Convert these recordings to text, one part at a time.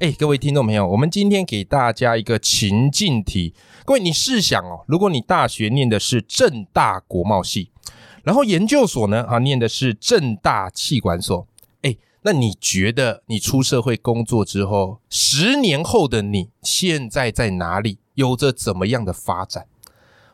哎，各位听众朋友，我们今天给大家一个情境题。各位，你试想哦，如果你大学念的是正大国贸系，然后研究所呢啊念的是正大气管所，哎，那你觉得你出社会工作之后，十年后的你现在在哪里，有着怎么样的发展？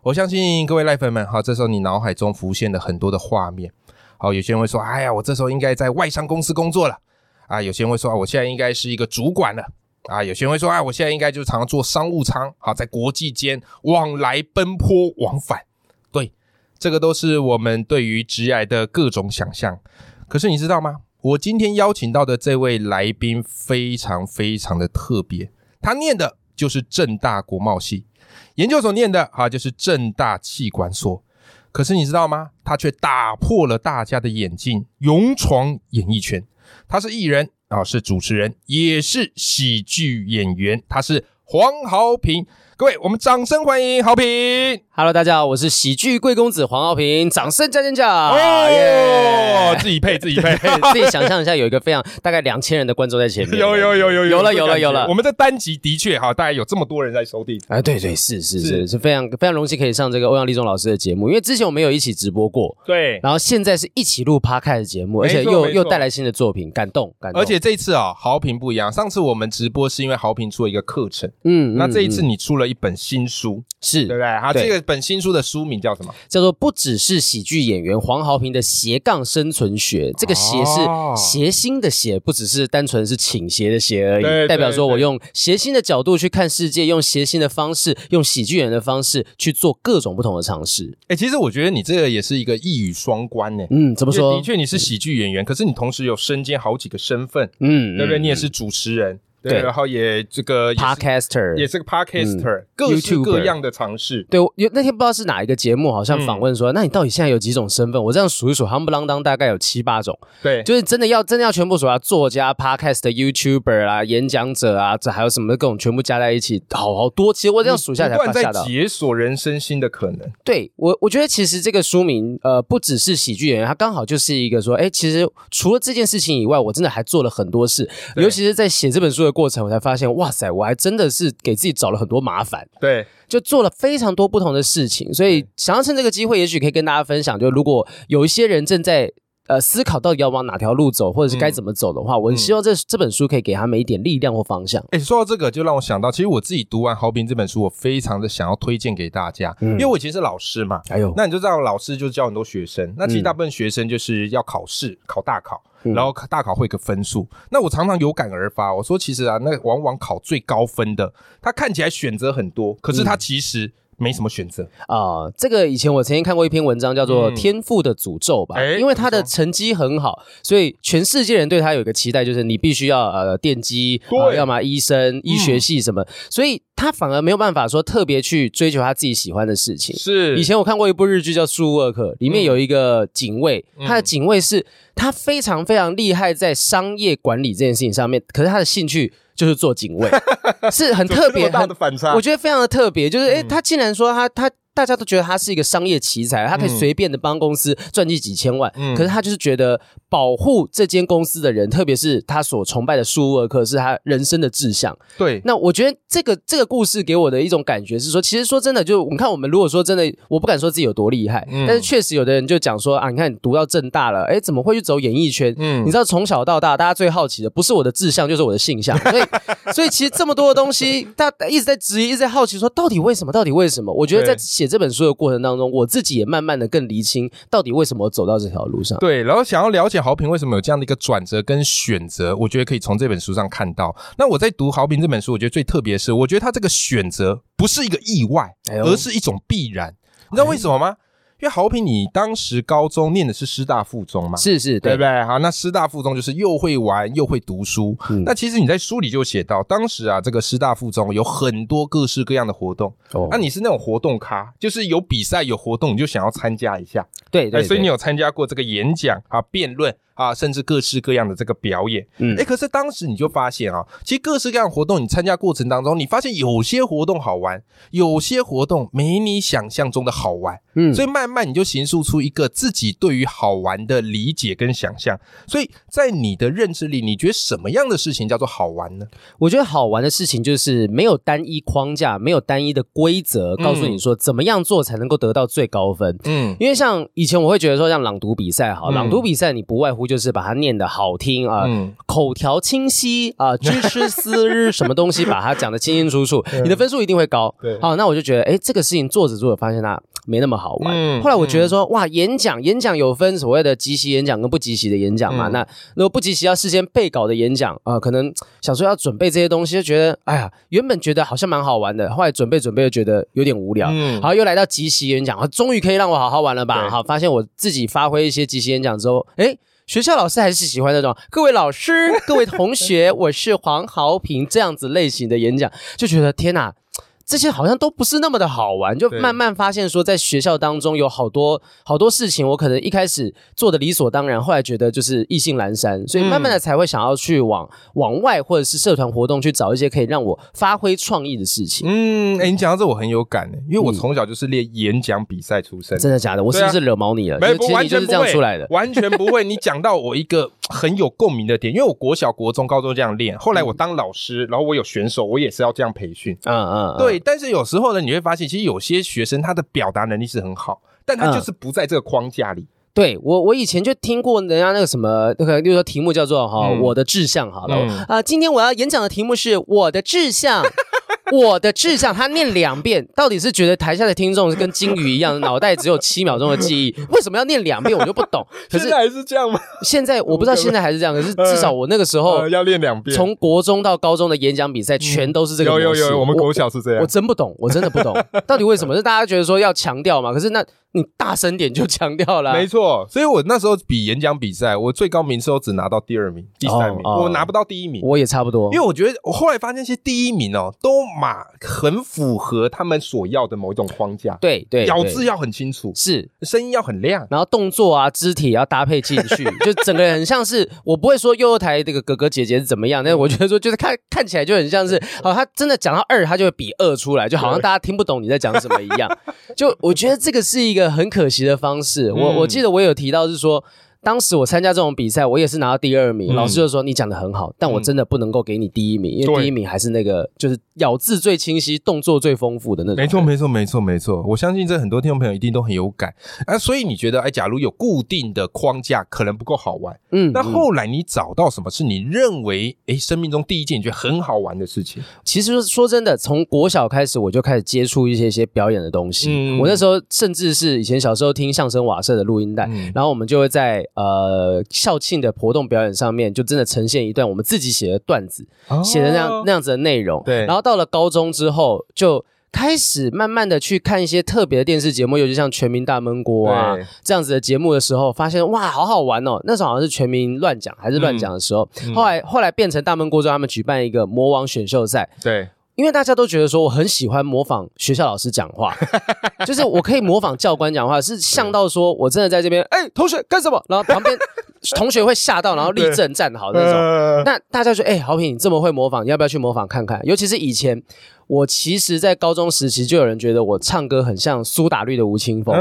我相信各位赖粉们哈，这时候你脑海中浮现了很多的画面。好，有些人会说，哎呀，我这时候应该在外商公司工作了。啊，有些人会说啊，我现在应该是一个主管了。啊，有些人会说啊，我现在应该就常常坐商务舱，好，在国际间往来奔波往返。对，这个都是我们对于职业的各种想象。可是你知道吗？我今天邀请到的这位来宾非常非常的特别，他念的就是正大国贸系研究所念的，哈，就是正大气管所。可是你知道吗？他却打破了大家的眼镜，勇闯演艺圈。他是艺人啊，是主持人，也是喜剧演员。他是黄豪平。各位，我们掌声欢迎豪平。Hello，大家好，我是喜剧贵公子黄豪平，掌声加尖叫！哦，自己配自己配，自己想象一下，有一个非常大概两千人的观众在前面。有有有有有了有了有了！我们的单集的确哈，大概有这么多人在收听。哎，对对是是是是非常非常荣幸可以上这个欧阳立中老师的节目，因为之前我们有一起直播过，对，然后现在是一起录 Podcast 的节目，而且又又带来新的作品，感动感动。而且这一次啊，豪平不一样，上次我们直播是因为豪平出了一个课程，嗯，那这一次你出了一本新书。是对不对？好，这个本新书的书名叫什么？叫做《不只是喜剧演员黄豪平的斜杠生存学》。这个“斜”是斜心的“斜”，不只是单纯是倾斜的“斜”而已。代表说我用斜心的角度去看世界，用斜心的方式，用喜剧演员的方式去做各种不同的尝试。哎，其实我觉得你这个也是一个一语双关呢。嗯，怎么说？的确你是喜剧演员，可是你同时有身兼好几个身份。嗯，对不对？你也是主持人。对，然后也这个 podcaster 也是个 podcaster，各式各样的尝试。对，有那天不知道是哪一个节目，好像访问说，那你到底现在有几种身份？我这样数一数，夯不啷当大概有七八种。对，就是真的要真的要全部数啊，作家、podcast、YouTuber 啊、演讲者啊，这还有什么各种全部加在一起，好好多。其实我这样数下来，不断在解锁人生新的可能。对我，我觉得其实这个书名，呃，不只是喜剧演员，他刚好就是一个说，哎，其实除了这件事情以外，我真的还做了很多事，尤其是在写这本书的过程，我才发现。哇塞，我还真的是给自己找了很多麻烦，对，就做了非常多不同的事情，所以想要趁这个机会，也许可以跟大家分享，就如果有一些人正在呃思考到底要往哪条路走，或者是该怎么走的话，我希望这这本书可以给他们一点力量或方向。哎，说到这个，就让我想到，其实我自己读完《豪平》这本书，我非常的想要推荐给大家，因为我以前是老师嘛，哎呦，那你就知道老师就教很多学生，那其实大部分学生就是要考试，考大考。然后大考会个分数，那我常常有感而发，我说其实啊，那往往考最高分的，他看起来选择很多，可是他其实。没什么选择啊！这个以前我曾经看过一篇文章，叫做《天赋的诅咒》吧。因为他的成绩很好，所以全世界人对他有一个期待，就是你必须要呃电机，要么医生、医学系什么。所以他反而没有办法说特别去追求他自己喜欢的事情。是以前我看过一部日剧叫《苏沃克》，里面有一个警卫，他的警卫是他非常非常厉害在商业管理这件事情上面，可是他的兴趣。就是做警卫，是很特别，大的反差，我觉得非常的特别。就是，哎，他竟然说他他。大家都觉得他是一个商业奇才，他可以随便的帮公司赚进几千万。嗯，可是他就是觉得保护这间公司的人，特别是他所崇拜的舒尔克，是他人生的志向。对，那我觉得这个这个故事给我的一种感觉是说，其实说真的，就你看我们如果说真的，我不敢说自己有多厉害，但是确实有的人就讲说啊，你看你读到正大了，哎，怎么会去走演艺圈？嗯，你知道从小到大，大家最好奇的不是我的志向，就是我的性向。所以，所以其实这么多的东西，大家一直在质疑，一直在好奇，说到底为什么？到底为什么？我觉得在写这本书的过程。当中，我自己也慢慢的更厘清，到底为什么走到这条路上。对，然后想要了解豪平为什么有这样的一个转折跟选择，我觉得可以从这本书上看到。那我在读豪平这本书，我觉得最特别是，我觉得他这个选择不是一个意外，而是一种必然。你知道为什么吗？因为好比你当时高中念的是师大附中嘛，是是，对不对？好，那师大附中就是又会玩又会读书。那其实你在书里就写到，当时啊，这个师大附中有很多各式各样的活动。哦，那你是那种活动咖，就是有比赛有活动你就想要参加一下。对对，所以你有参加过这个演讲啊、辩论。啊，甚至各式各样的这个表演，嗯，哎，可是当时你就发现啊，其实各式各样活动你参加过程当中，你发现有些活动好玩，有些活动没你想象中的好玩，嗯，所以慢慢你就形塑出一个自己对于好玩的理解跟想象。所以在你的认知里，你觉得什么样的事情叫做好玩呢？我觉得好玩的事情就是没有单一框架，没有单一的规则，告诉你说怎么样做才能够得到最高分。嗯，因为像以前我会觉得说，像朗读比赛，好，朗读比赛你不外乎。就是把它念的好听啊，口条清晰啊，知识思日什么东西，把它讲的清清楚楚，你的分数一定会高。好，那我就觉得，哎，这个事情做着做着发现它没那么好玩。后来我觉得说，哇，演讲演讲有分所谓的即席演讲跟不即席的演讲嘛。那如果不即席要事先备稿的演讲啊，可能想说要准备这些东西，就觉得，哎呀，原本觉得好像蛮好玩的，后来准备准备又觉得有点无聊。好，又来到即席演讲，终于可以让我好好玩了吧？好，发现我自己发挥一些即席演讲之后，哎。学校老师还是喜欢那种各位老师、各位同学，我是黄豪平这样子类型的演讲，就觉得天哪。这些好像都不是那么的好玩，就慢慢发现说，在学校当中有好多好多事情，我可能一开始做的理所当然，后来觉得就是意兴阑珊，所以慢慢的才会想要去往往外或者是社团活动去找一些可以让我发挥创意的事情。嗯，哎，你讲到这我很有感的，因为我从小就是练演讲比赛出身。真的假的？我是不是惹毛你了？没有，完全是这样出来的，完全不会。你讲到我一个很有共鸣的点，因为我国小、国中、高中这样练，后来我当老师，然后我有选手，我也是要这样培训。嗯嗯，对。但是有时候呢。你会发现，其实有些学生他的表达能力是很好，但他就是不在这个框架里。对我，我以前就听过人家那个什么，那个比如说题目叫做“哈，我的志向”好了啊。今天我要演讲的题目是我的志向。我的志向，他念两遍，到底是觉得台下的听众是跟金鱼一样，脑袋只有七秒钟的记忆？为什么要念两遍？我就不懂。可是还是这样吗？现在我不知道现在还是这样，可是至少我那个时候 要练两遍。从国中到高中的演讲比赛，全都是这个。有有有，我们国小是这样。我真不懂，我真的不懂，到底为什么？是大家觉得说要强调嘛？可是那。你大声点就强调了，没错。所以我那时候比演讲比赛，我最高名次都只拿到第二名、第三名，我拿不到第一名。我也差不多，因为我觉得我后来发现，其实第一名哦，都马很符合他们所要的某一种框架。对对，咬字要很清楚，是声音要很亮，然后动作啊、肢体要搭配进去，就整个人很像是我不会说悠悠台这个哥哥姐姐是怎么样，但是我觉得说就是看看起来就很像是 哦，他真的讲到二，他就会比二出来，就好像大家听不懂你在讲什么一样。就我觉得这个是一个很可惜的。方式，我我记得我有提到是说。当时我参加这种比赛，我也是拿到第二名。老师就说你讲的很好，但我真的不能够给你第一名，因为第一名还是那个就是咬字最清晰、动作最丰富的那种。没错，没错，没错，没错。我相信这很多听众朋友一定都很有感啊。所以你觉得，哎，假如有固定的框架，可能不够好玩。嗯。那后来你找到什么是你认为哎生命中第一件你觉得很好玩的事情？其实说真的，从国小开始我就开始接触一些些表演的东西。嗯。我那时候甚至是以前小时候听相声瓦舍的录音带，然后我们就会在呃。校庆的活动表演上面，就真的呈现一段我们自己写的段子，写的那样那样子的内容。对，然后到了高中之后，就开始慢慢的去看一些特别的电视节目，尤其像《全民大闷锅》啊这样子的节目的时候，发现哇，好好玩哦！那时候好像是全民乱讲还是乱讲的时候，后来后来变成大闷锅之后，他们举办一个魔王选秀赛。对。因为大家都觉得说我很喜欢模仿学校老师讲话，就是我可以模仿教官讲话，是像到说我真的在这边，哎，同学干什么？然后旁边 同学会吓到，然后立正站好那种。那大家说，哎，好品你这么会模仿，你要不要去模仿看看？尤其是以前。我其实，在高中时期就有人觉得我唱歌很像苏打绿的吴青峰，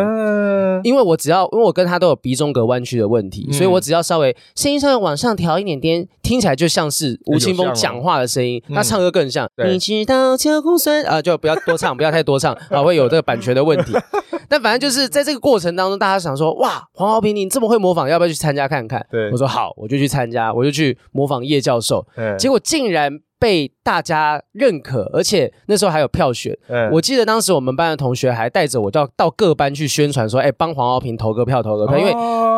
因为我只要，因为我跟他都有鼻中隔弯曲的问题，所以我只要稍微声音稍微往上调一点点，听起来就像是吴青峰讲话的声音。他唱歌更像。你知道秋红酸啊，就不要多唱，不要太多唱啊，会有这个版权的问题。但反正就是在这个过程当中，大家想说，哇，黄豪平你这么会模仿，要不要去参加看看？对，我说好，我就去参加，我就去模仿叶教授，结果竟然。被大家认可，而且那时候还有票选。我记得当时我们班的同学还带着我到到各班去宣传说：“哎，帮黄敖平投个票，投个票。”因为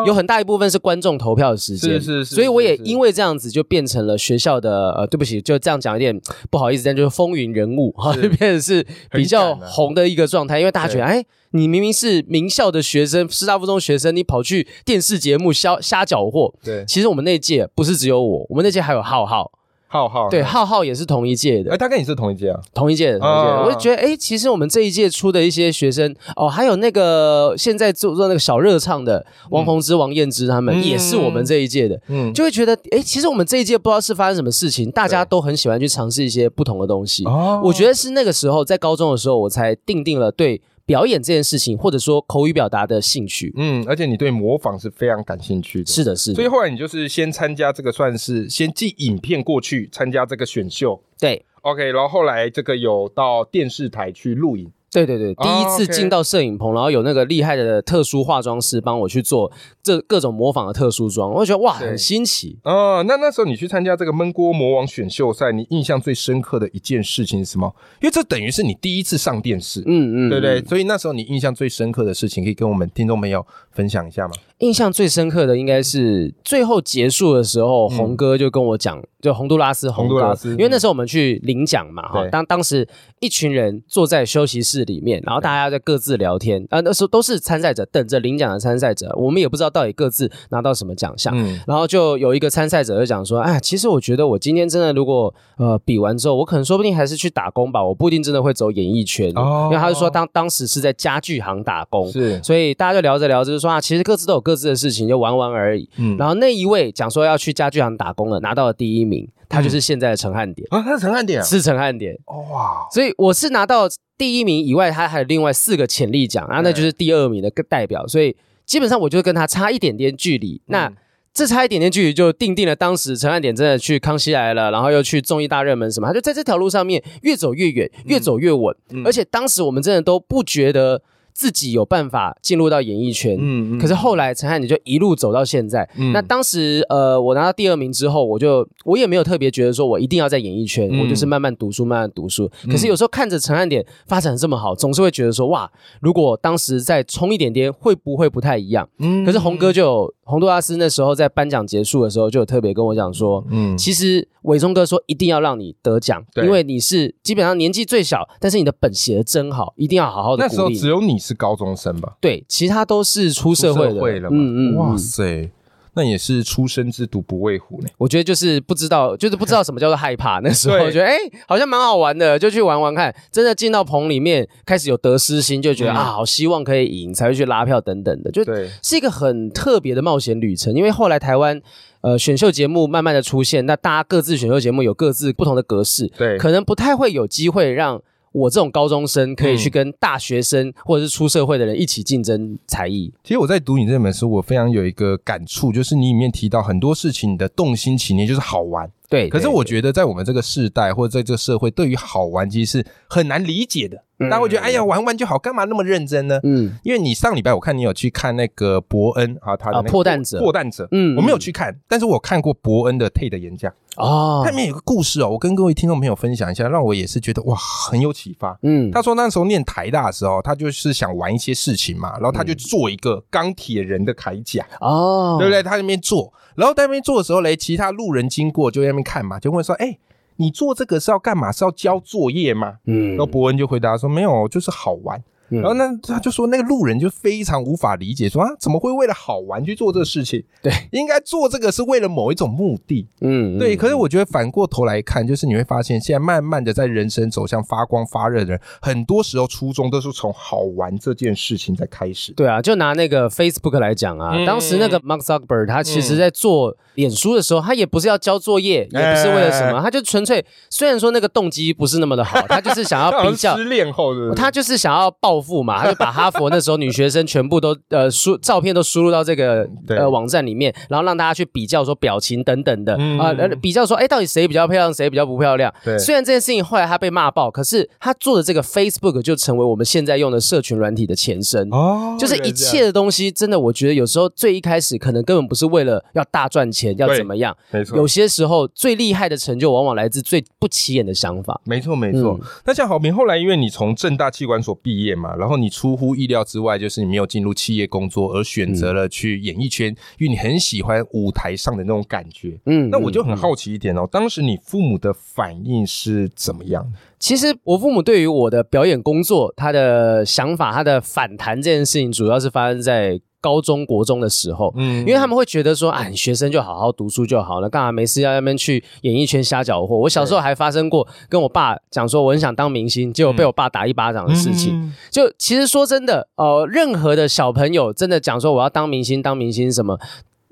有很大一部分是观众投票的时间，是是是。所以我也因为这样子就变成了学校的呃，对不起，就这样讲有点不好意思，但就是风云人物哈，就变成是比较红的一个状态。因为大家觉得，哎，你明明是名校的学生，师大附中学生，你跑去电视节目瞎瞎搅和。对，其实我们那届不是只有我，我们那届还有浩浩。浩浩对浩浩也是同一届的，哎，他跟你是同一届啊？同一届的，同一届。我就觉得，哎，其实我们这一届出的一些学生，哦，还有那个现在做做那个小热唱的王宏之、王燕之，他们也是我们这一届的，嗯，就会觉得，哎，其实我们这一届不知道是发生什么事情，大家都很喜欢去尝试一些不同的东西。哦，我觉得是那个时候在高中的时候，我才定定了对。表演这件事情，或者说口语表达的兴趣，嗯，而且你对模仿是非常感兴趣的，是的，是的。所以后来你就是先参加这个，算是先寄影片过去参加这个选秀，对，OK，然后后来这个有到电视台去录影。对对对，第一次进到摄影棚，然后有那个厉害的特殊化妆师帮我去做这各种模仿的特殊妆，我觉得哇，很新奇。哦，那那时候你去参加这个焖锅魔王选秀赛，你印象最深刻的一件事情是什么？因为这等于是你第一次上电视，嗯嗯，对不对？所以那时候你印象最深刻的事情，可以跟我们听众朋友分享一下吗？印象最深刻的应该是最后结束的时候，红哥就跟我讲，就洪都拉斯，洪都拉斯，因为那时候我们去领奖嘛，哈，当当时一群人坐在休息室里面，然后大家在各自聊天，啊，那时候都是参赛者，等着领奖的参赛者，我们也不知道到底各自拿到什么奖项，然后就有一个参赛者就讲说，哎，其实我觉得我今天真的如果呃比完之后，我可能说不定还是去打工吧，我不一定真的会走演艺圈，哦因为他就说当当时是在家具行打工，是，所以大家就聊着聊着就说啊，其实各自都有。各自的事情就玩玩而已。嗯，然后那一位讲说要去家具行打工了，拿到了第一名，他就是现在的陈汉典啊，他是陈汉典，是陈汉典。哇，所以我是拿到第一名以外，他还有另外四个潜力奖，然后那就是第二名的代表。所以基本上我就跟他差一点点距离。那这差一点点距离就定定了当时陈汉典真的去康熙来了，然后又去综艺大热门什么，他就在这条路上面越走越远，越走越稳。而且当时我们真的都不觉得。自己有办法进入到演艺圈，嗯，可是后来陈汉典就一路走到现在。嗯那当时呃，我拿到第二名之后，我就我也没有特别觉得说我一定要在演艺圈，我就是慢慢读书，慢慢读书。可是有时候看着陈汉典发展这么好，总是会觉得说哇，如果当时再冲一点点，会不会不太一样？嗯，可是红哥就有洪都拉斯那时候在颁奖结束的时候，就有特别跟我讲说，嗯，其实伟忠哥说一定要让你得奖，因为你是基本上年纪最小，但是你的本写的真好，一定要好好的。那时候只有你。是高中生吧？对，其他都是出社会的。嗯嗯，哇塞，那也是初生之犊不畏虎呢。我觉得就是不知道，就是不知道什么叫做害怕。那时候我觉得，哎，好像蛮好玩的，就去玩玩看。真的进到棚里面，开始有得失心，就觉得啊，好希望可以赢，才会去拉票等等的。就对，是一个很特别的冒险旅程。因为后来台湾呃选秀节目慢慢的出现，那大家各自选秀节目有各自不同的格式，对，可能不太会有机会让。我这种高中生可以去跟大学生或者是出社会的人一起竞争才艺。其实我在读你这本书，我非常有一个感触，就是你里面提到很多事情，你的动心起念就是好玩。对，可是我觉得在我们这个世代或者在这个社会，对于好玩其实是很难理解的。大家会觉得，哎呀，玩玩就好，干嘛那么认真呢？嗯，因为你上礼拜我看你有去看那个伯恩啊，他的破蛋者，破蛋者，嗯，我没有去看，但是我看过伯恩的 TED 演讲哦，他里面有个故事哦，我跟各位听众朋友分享一下，让我也是觉得哇，很有启发。嗯，他说那时候念台大的时候，他就是想玩一些事情嘛，然后他就做一个钢铁人的铠甲哦，对不对？他那边做。然后在那边做的时候嘞，其他路人经过就在那边看嘛，就问说：“哎，你做这个是要干嘛？是要交作业吗？”嗯，然后伯恩就回答说：“没有，就是好玩。”然后那他就说，那个路人就非常无法理解，说啊，怎么会为了好玩去做这个事情？对，应该做这个是为了某一种目的。嗯，对。可是我觉得反过头来看，就是你会发现，现在慢慢的在人生走向发光发热的人，很多时候初衷都是从好玩这件事情在开始。对啊，就拿那个 Facebook 来讲啊，当时那个 Mark Zuckerberg 他其实在做脸书的时候，他也不是要交作业，也不是为了什么，他就纯粹虽然说那个动机不是那么的好，他就是想要比较 失恋后的，他就是想要报。暴富嘛，他就把哈佛那时候女学生全部都呃输照片都输入到这个呃网站里面，然后让大家去比较说表情等等的啊，比较说哎到底谁比较漂亮，谁比较不漂亮。对，虽然这件事情后来他被骂爆，可是他做的这个 Facebook 就成为我们现在用的社群软体的前身哦，就是一切的东西真的，我觉得有时候最一开始可能根本不是为了要大赚钱，要怎么样，没错，有些时候最厉害的成就往往来自最不起眼的想法。没错，没错。那像郝明后来因为你从正大气管所毕业嘛，然后你出乎意料之外，就是你没有进入企业工作，而选择了去演艺圈，因为你很喜欢舞台上的那种感觉。嗯，那我就很好奇一点哦，当时你父母的反应是怎么样？其实我父母对于我的表演工作，他的想法，他的反弹这件事情，主要是发生在。高中国中的时候，嗯，因为他们会觉得说，啊，学生就好好读书就好了，干嘛没事要那边去演艺圈瞎搅和？我小时候还发生过跟我爸讲说，我很想当明星，结果被我爸打一巴掌的事情。就其实说真的，呃，任何的小朋友真的讲说我要当明星，当明星什么。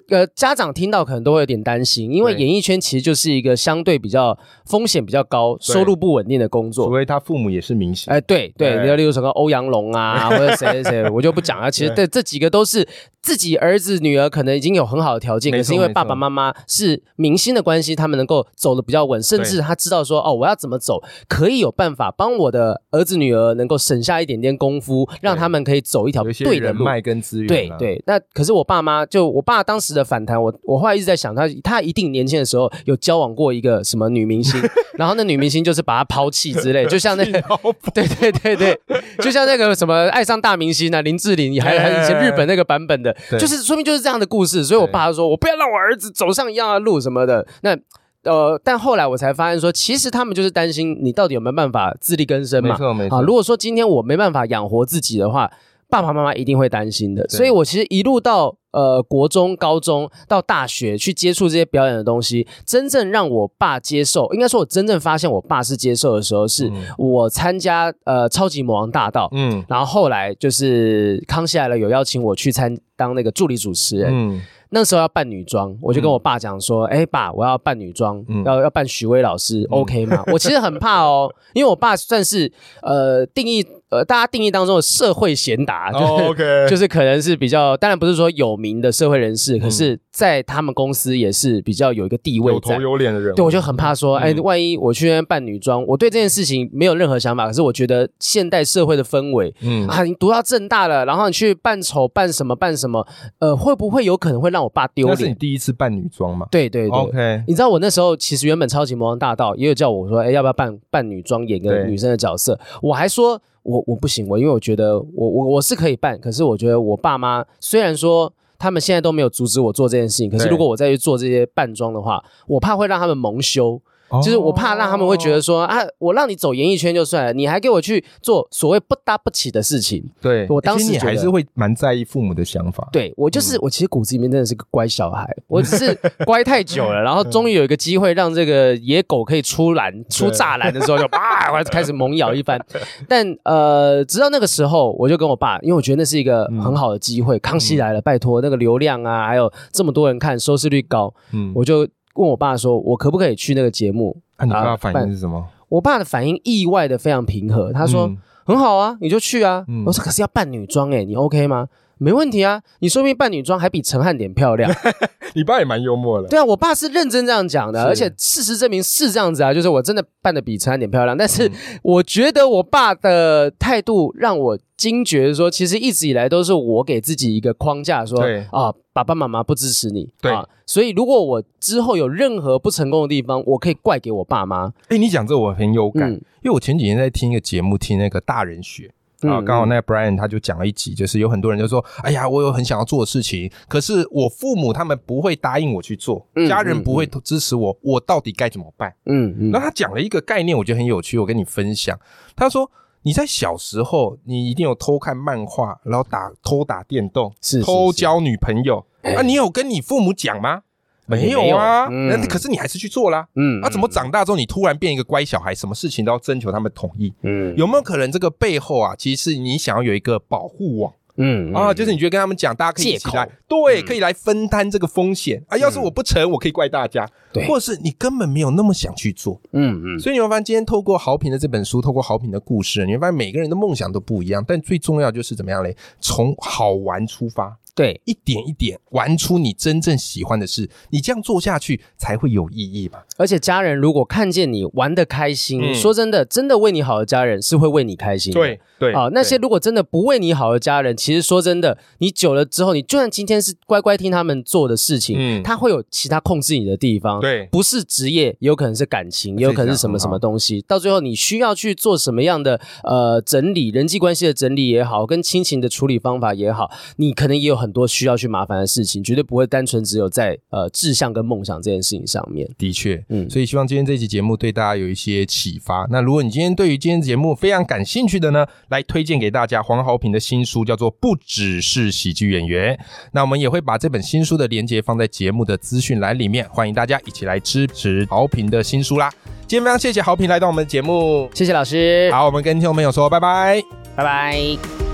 呃，家长听到可能都会有点担心，因为演艺圈其实就是一个相对比较风险比较高、收入不稳定的工作。除非他父母也是明星。哎，对对，你要例如什么欧阳龙啊，或者谁谁谁，我就不讲了。其实这这几个都是自己儿子女儿可能已经有很好的条件，可是因为爸爸妈妈是明星的关系，他们能够走的比较稳，甚至他知道说哦，我要怎么走，可以有办法帮我的儿子女儿能够省下一点点功夫，让他们可以走一条对的路。脉跟资源。对对，那可是我爸妈就我爸当时的。反弹，我我后来一直在想，他他一定年轻的时候有交往过一个什么女明星，然后那女明星就是把他抛弃之类，就像那个，对对对对，就像那个什么爱上大明星啊，林志玲，还还以前日本那个版本的，就是说明就是这样的故事。所以我爸说，我不要让我儿子走上一样的路什么的。那呃，但后来我才发现说，其实他们就是担心你到底有没有办法自力更生嘛。没错没错。啊，如果说今天我没办法养活自己的话。爸爸妈妈一定会担心的，所以我其实一路到呃国中、高中到大学去接触这些表演的东西，真正让我爸接受，应该说我真正发现我爸是接受的时候，是我参加呃超级魔王大道，嗯，然后后来就是康熙来了有邀请我去参当那个助理主持人，嗯。那时候要扮女装，我就跟我爸讲说：“哎，爸，我要扮女装，要要扮许巍老师，OK 吗？”我其实很怕哦，因为我爸算是呃定义呃大家定义当中的社会贤达，就 是、就是可能是比较，当然不是说有名的社会人士，可是在他们公司也是比较有一个地位，有头有脸的人。对，我就很怕说，哎，万一我去那边扮女装，我对这件事情没有任何想法，可是我觉得现代社会的氛围，嗯啊，你读到正大了，然后你去扮丑扮什么扮什么，呃，会不会有可能会让我爸丢脸。那是你第一次扮女装嘛？对对对。OK，你知道我那时候其实原本超级魔王大道也有叫我说，哎，要不要扮扮女装演个女生的角色？我还说我我不行，我因为我觉得我我我是可以扮，可是我觉得我爸妈虽然说他们现在都没有阻止我做这件事情，可是如果我再去做这些扮装的话，我怕会让他们蒙羞。就是我怕让他们会觉得说啊，我让你走演艺圈就算了，你还给我去做所谓不搭不起的事情。对我当时你还是会蛮在意父母的想法。对我就是我其实骨子里面真的是个乖小孩，我只是乖太久了，然后终于有一个机会让这个野狗可以出栏出栅栏的时候，就啊，我开始猛咬一番。但呃，直到那个时候，我就跟我爸，因为我觉得那是一个很好的机会，康熙来了，拜托那个流量啊，还有这么多人看，收视率高，嗯，我就。问我爸说：“我可不可以去那个节目？”那你爸反应是什么？我爸的反应意外的非常平和，他说：“很好啊，你就去啊。”我说：“可是要扮女装哎，你 OK 吗？”没问题啊，你说明扮女装还比陈汉典漂亮。你爸也蛮幽默的。对啊，我爸是认真这样讲的，而且事实证明是这样子啊，就是我真的扮的比陈汉典漂亮。但是我觉得我爸的态度让我惊觉，说其实一直以来都是我给自己一个框架，说啊，爸爸妈妈不支持你，对啊，所以如果我之后有任何不成功的地方，我可以怪给我爸妈。哎，你讲这我很有感，因为我前几天在听一个节目，听那个大人学。啊，刚好那个 Brian 他就讲了一集，就是有很多人就说，哎呀，我有很想要做的事情，可是我父母他们不会答应我去做，家人不会支持我，我到底该怎么办？嗯嗯。那他讲了一个概念，我觉得很有趣，我跟你分享。他说你在小时候，你一定有偷看漫画，然后打偷打电动，是偷交女朋友啊？你有跟你父母讲吗？没有啊，那可是你还是去做啦。嗯，那怎么长大之后你突然变一个乖小孩，什么事情都要征求他们同意？嗯，有没有可能这个背后啊，其实是你想要有一个保护网？嗯啊，就是你觉得跟他们讲，大家可以一起来，对，可以来分担这个风险啊。要是我不成，我可以怪大家，对，或者是你根本没有那么想去做，嗯嗯。所以你会发现，今天透过豪平的这本书，透过豪平的故事，你会发现每个人的梦想都不一样，但最重要就是怎么样嘞？从好玩出发。对，一点一点玩出你真正喜欢的事，你这样做下去才会有意义嘛。而且家人如果看见你玩的开心，说真的，真的为你好的家人是会为你开心。对对啊，那些如果真的不为你好的家人，其实说真的，你久了之后，你就算今天是乖乖听他们做的事情，嗯，他会有其他控制你的地方。对，不是职业，也有可能是感情，也有可能是什么什么东西。到最后，你需要去做什么样的呃整理，人际关系的整理也好，跟亲情的处理方法也好，你可能也有很多需要去麻。烦的事情绝对不会单纯只有在呃志向跟梦想这件事情上面。的确，嗯，所以希望今天这期节目对大家有一些启发。那如果你今天对于今天节目非常感兴趣的呢，来推荐给大家黄豪平的新书，叫做《不只是喜剧演员》。那我们也会把这本新书的链接放在节目的资讯栏里面，欢迎大家一起来支持豪平的新书啦。今天非常谢谢豪平来到我们的节目，谢谢老师。好，我们跟听众朋友说拜拜，拜拜。